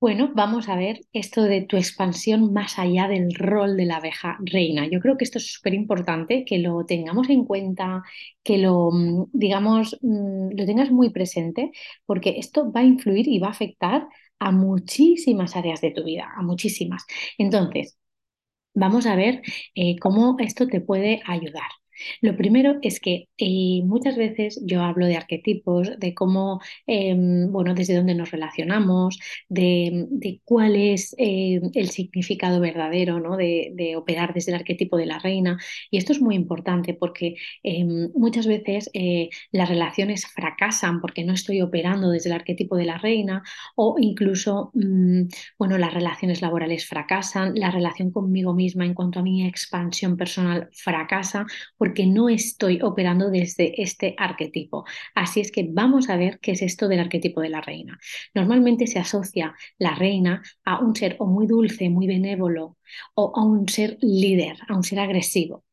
Bueno, vamos a ver esto de tu expansión más allá del rol de la abeja reina. Yo creo que esto es súper importante, que lo tengamos en cuenta, que lo, mm, digamos, mm, lo tengas muy presente, porque esto va a influir y va a afectar a muchísimas áreas de tu vida, a muchísimas. Entonces, vamos a ver eh, cómo esto te puede ayudar. Lo primero es que eh, muchas veces yo hablo de arquetipos, de cómo, em, bueno, desde dónde nos relacionamos, de, de cuál es eh, el significado verdadero, ¿no? De, de, operar desde el arquetipo de la reina. Y esto es muy importante porque em, muchas veces eh, las relaciones fracasan porque no estoy operando desde el arquetipo de la reina o incluso, mm, bueno, las relaciones laborales fracasan, la relación conmigo misma en cuanto a mi expansión personal fracasa porque no estoy operando desde este arquetipo. Así es que vamos a ver qué es esto del arquetipo de la reina. Normalmente se asocia la reina a un ser o muy dulce, muy benévolo, o a un ser líder, a un ser agresivo.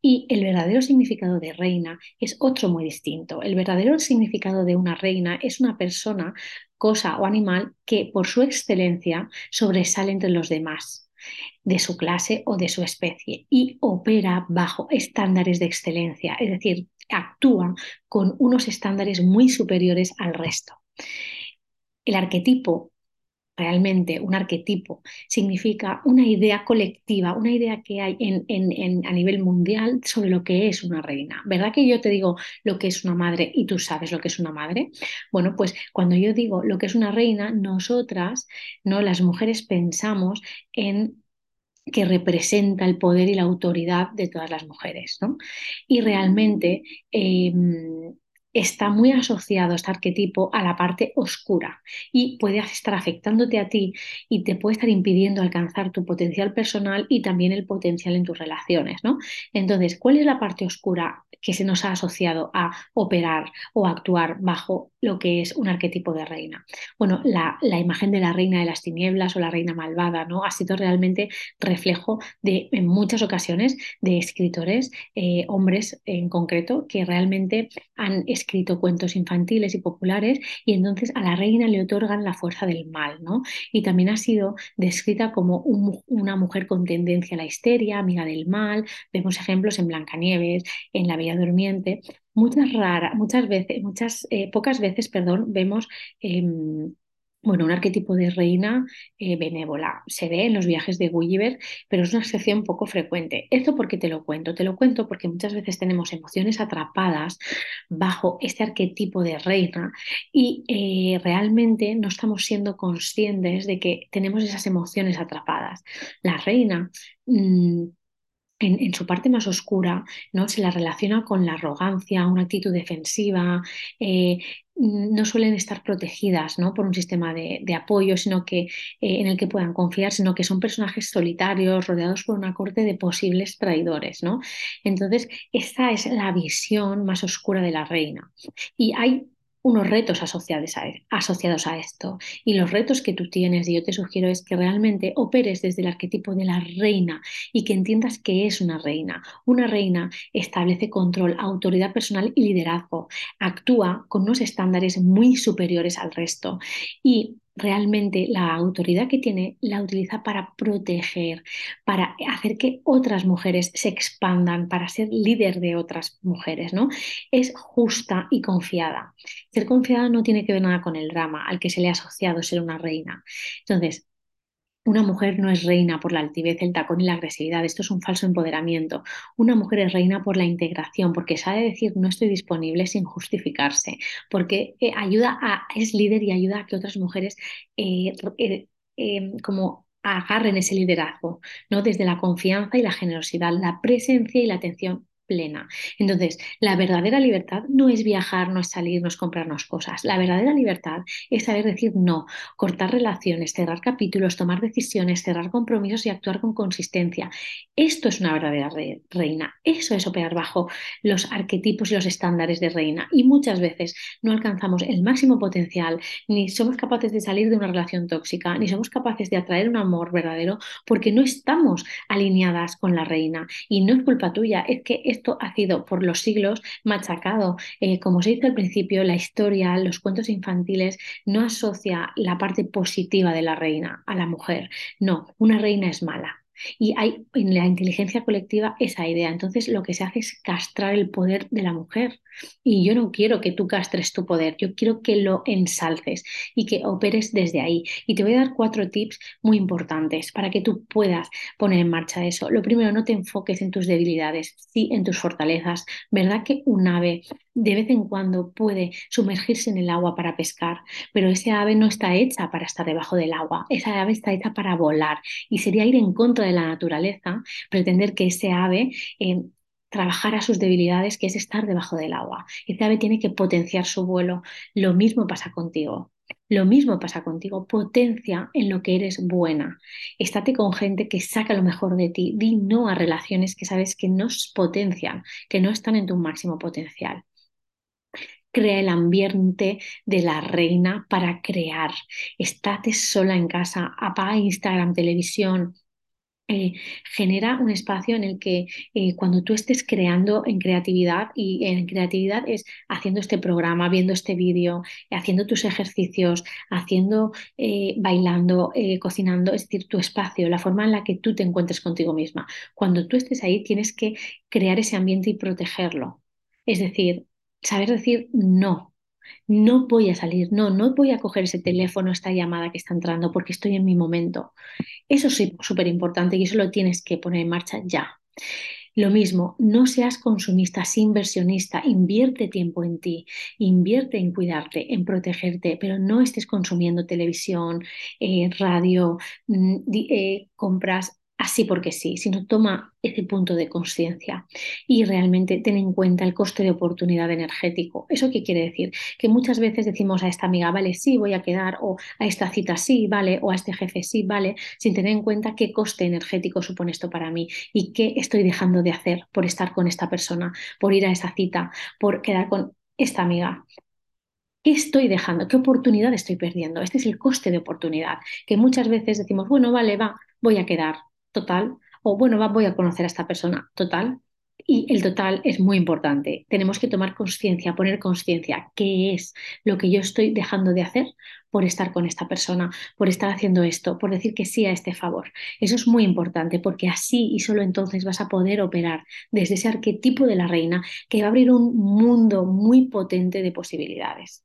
Y el verdadero significado de reina es otro muy distinto. El verdadero significado de una reina es una persona, cosa o animal que por su excelencia sobresale entre los demás de su clase o de su especie y opera bajo estándares de excelencia, es decir, actúa con unos estándares muy superiores al resto. El arquetipo realmente un arquetipo, significa una idea colectiva, una idea que hay en, en, a nivel mundial sobre lo que es una reina. ¿Verdad que yo te digo lo que es una madre y tú sabes lo que es una madre? Bueno, pues cuando yo digo lo que es una reina, nosotras, ¿no? las mujeres pensamos en que representa el poder y la autoridad de todas las mujeres. ¿no? Y realmente eh, está muy asociado este arquetipo a la parte oscura y puede estar afectándote a ti y te puede estar impidiendo alcanzar tu potencial personal y también el potencial en tus relaciones, ¿no? Entonces, ¿cuál es la parte oscura que se nos ha asociado a operar o actuar bajo lo que es un arquetipo de reina? Bueno, la, la imagen de la reina de las tinieblas o la reina malvada, ¿no? Ha sido realmente reflejo de, en muchas ocasiones, de escritores, eh, hombres en concreto, que realmente han escrito cuentos infantiles y populares y entonces a la reina le otorgan la fuerza del mal, ¿no? Y también ha sido descrita como un, una mujer con tendencia a la histeria, amiga del mal. Vemos ejemplos en Blancanieves, en La Bella Durmiente. Muchas raras, muchas veces, muchas, eh, pocas veces, perdón, vemos eh, bueno, un arquetipo de reina eh, benévola se ve en los viajes de Gulliver, pero es una excepción poco frecuente. ¿Esto por qué te lo cuento? Te lo cuento porque muchas veces tenemos emociones atrapadas bajo este arquetipo de reina y eh, realmente no estamos siendo conscientes de que tenemos esas emociones atrapadas. La reina... Mmm, en, su parte más oscura, ¿no? Se la relaciona con la arrogancia, una actitud defensiva, eh, no suelen estar protegidas ¿no? por un sistema de, de apoyo, sino que, eh, en el que puedan confiar, sino que son personajes solitarios, rodeados por una corte de posibles traidores. ¿no? Entonces, esta es la visión más oscura de la reina. Y hay unos retos asociados a, e, asociados a esto. Y los retos que tú tienes, y yo te sugiero, es que realmente operes desde el arquetipo de la reina y que entiendas que es una reina. Una reina establece control, autoridad personal y liderazgo. Actúa con unos estándares muy superiores al resto. Y realmente la autoridad que tiene la utiliza para proteger, para hacer que otras mujeres se expandan, para ser líder de otras mujeres, ¿no? Es justa y confiada. Ser confiada no tiene que ver nada con el drama al que se le ha asociado ser una reina. Entonces, una mujer no es reina por la altivez, el tacón y la agresividad. Esto es un falso empoderamiento. Una mujer es reina por la integración, porque sabe decir no estoy disponible sin justificarse, porque eh, ayuda a, es líder y ayuda a que otras mujeres eh, eh, em, como agarren ese liderazgo, ¿no? Desde la confianza y la generosidad, la presencia y la atención plena. Entonces, la verdadera libertad no es viajar, no es salir, no es comprarnos cosas. La verdadera libertad es saber decir no, cortar relaciones, cerrar capítulos, tomar decisiones, cerrar compromisos y actuar con consistencia. Esto es una verdadera re reina. Eso es operar bajo los arquetipos y los estándares de reina. Y muchas veces no alcanzamos el máximo potencial, ni somos capaces de salir de una relación tóxica, ni somos capaces de atraer un amor verdadero porque no estamos alineadas con la reina. Y no es culpa tuya, es que esto ha sido por los siglos machacado. Eh, como se dice al principio, la historia, los cuentos infantiles no asocia la parte positiva de la reina a la mujer. No, una reina es mala. Y hay en la inteligencia colectiva esa idea. Entonces lo que se hace es castrar el poder de la mujer. Y yo no quiero que tú castres tu poder, yo quiero que lo ensalces y que operes desde ahí. Y te voy a dar cuatro tips muy importantes para que tú puedas poner en marcha eso. Lo primero, no te enfoques en tus debilidades, sí en tus fortalezas. ¿Verdad que un ave de vez en cuando puede sumergirse en el agua para pescar, pero esa ave no está hecha para estar debajo del agua, esa ave está hecha para volar y sería ir en contra de la naturaleza pretender que ese ave eh, trabajara sus debilidades, que es estar debajo del agua. Ese ave tiene que potenciar su vuelo. Lo mismo pasa contigo. Lo mismo pasa contigo, potencia en lo que eres buena. Estate con gente que saca lo mejor de ti. Di no a relaciones que sabes que no potencian, que no están en tu máximo potencial crea el ambiente de la reina para crear. Estate sola en casa, apaga Instagram, televisión, eh, genera un espacio en el que eh, cuando tú estés creando en creatividad, y en creatividad es haciendo este programa, viendo este vídeo, haciendo tus ejercicios, haciendo, eh, bailando, cocinando, es decir, tu espacio, la forma en la que tú te encuentres contigo misma. Cuando tú estés ahí, tienes que crear ese ambiente y protegerlo. Es decir, saber decir no. No voy a salir, no, no voy a coger ese teléfono, esta llamada que está entrando porque estoy en mi momento. Eso es súper importante y eso lo tienes que poner en marcha ya. Lo mismo, no seas consumista, sea inversionista, invierte tiempo en ti, invierte en cuidarte, en protegerte, pero no estés consumiendo televisión, eh, radio, mm, eh, compras así porque sí, sino toma ese punto de conciencia y realmente ten en cuenta el coste de oportunidad energético. ¿Eso qué quiere decir? Que muchas veces decimos a esta amiga, vale, sí, voy a quedar, o a esta cita sí, vale, o a este jefe sí, vale, sin tener en cuenta qué coste energético supone esto para mí y qué estoy dejando de hacer por estar con esta persona, por ir a esa cita, por quedar con esta amiga. ¿Qué estoy dejando? ¿Qué oportunidad estoy perdiendo? Este es el coste de oportunidad, que muchas veces decimos, bueno, vale, va, voy a quedar, total, o bueno, voy a conocer a esta persona, total. Y el total es muy importante. Tenemos que tomar conciencia, poner conciencia, qué es lo que yo estoy dejando de hacer por estar con esta persona, por estar haciendo esto, por decir que sí a este favor. Eso es muy importante porque así y solo entonces vas a poder operar desde ese arquetipo de la reina que va a abrir un mundo muy potente de posibilidades.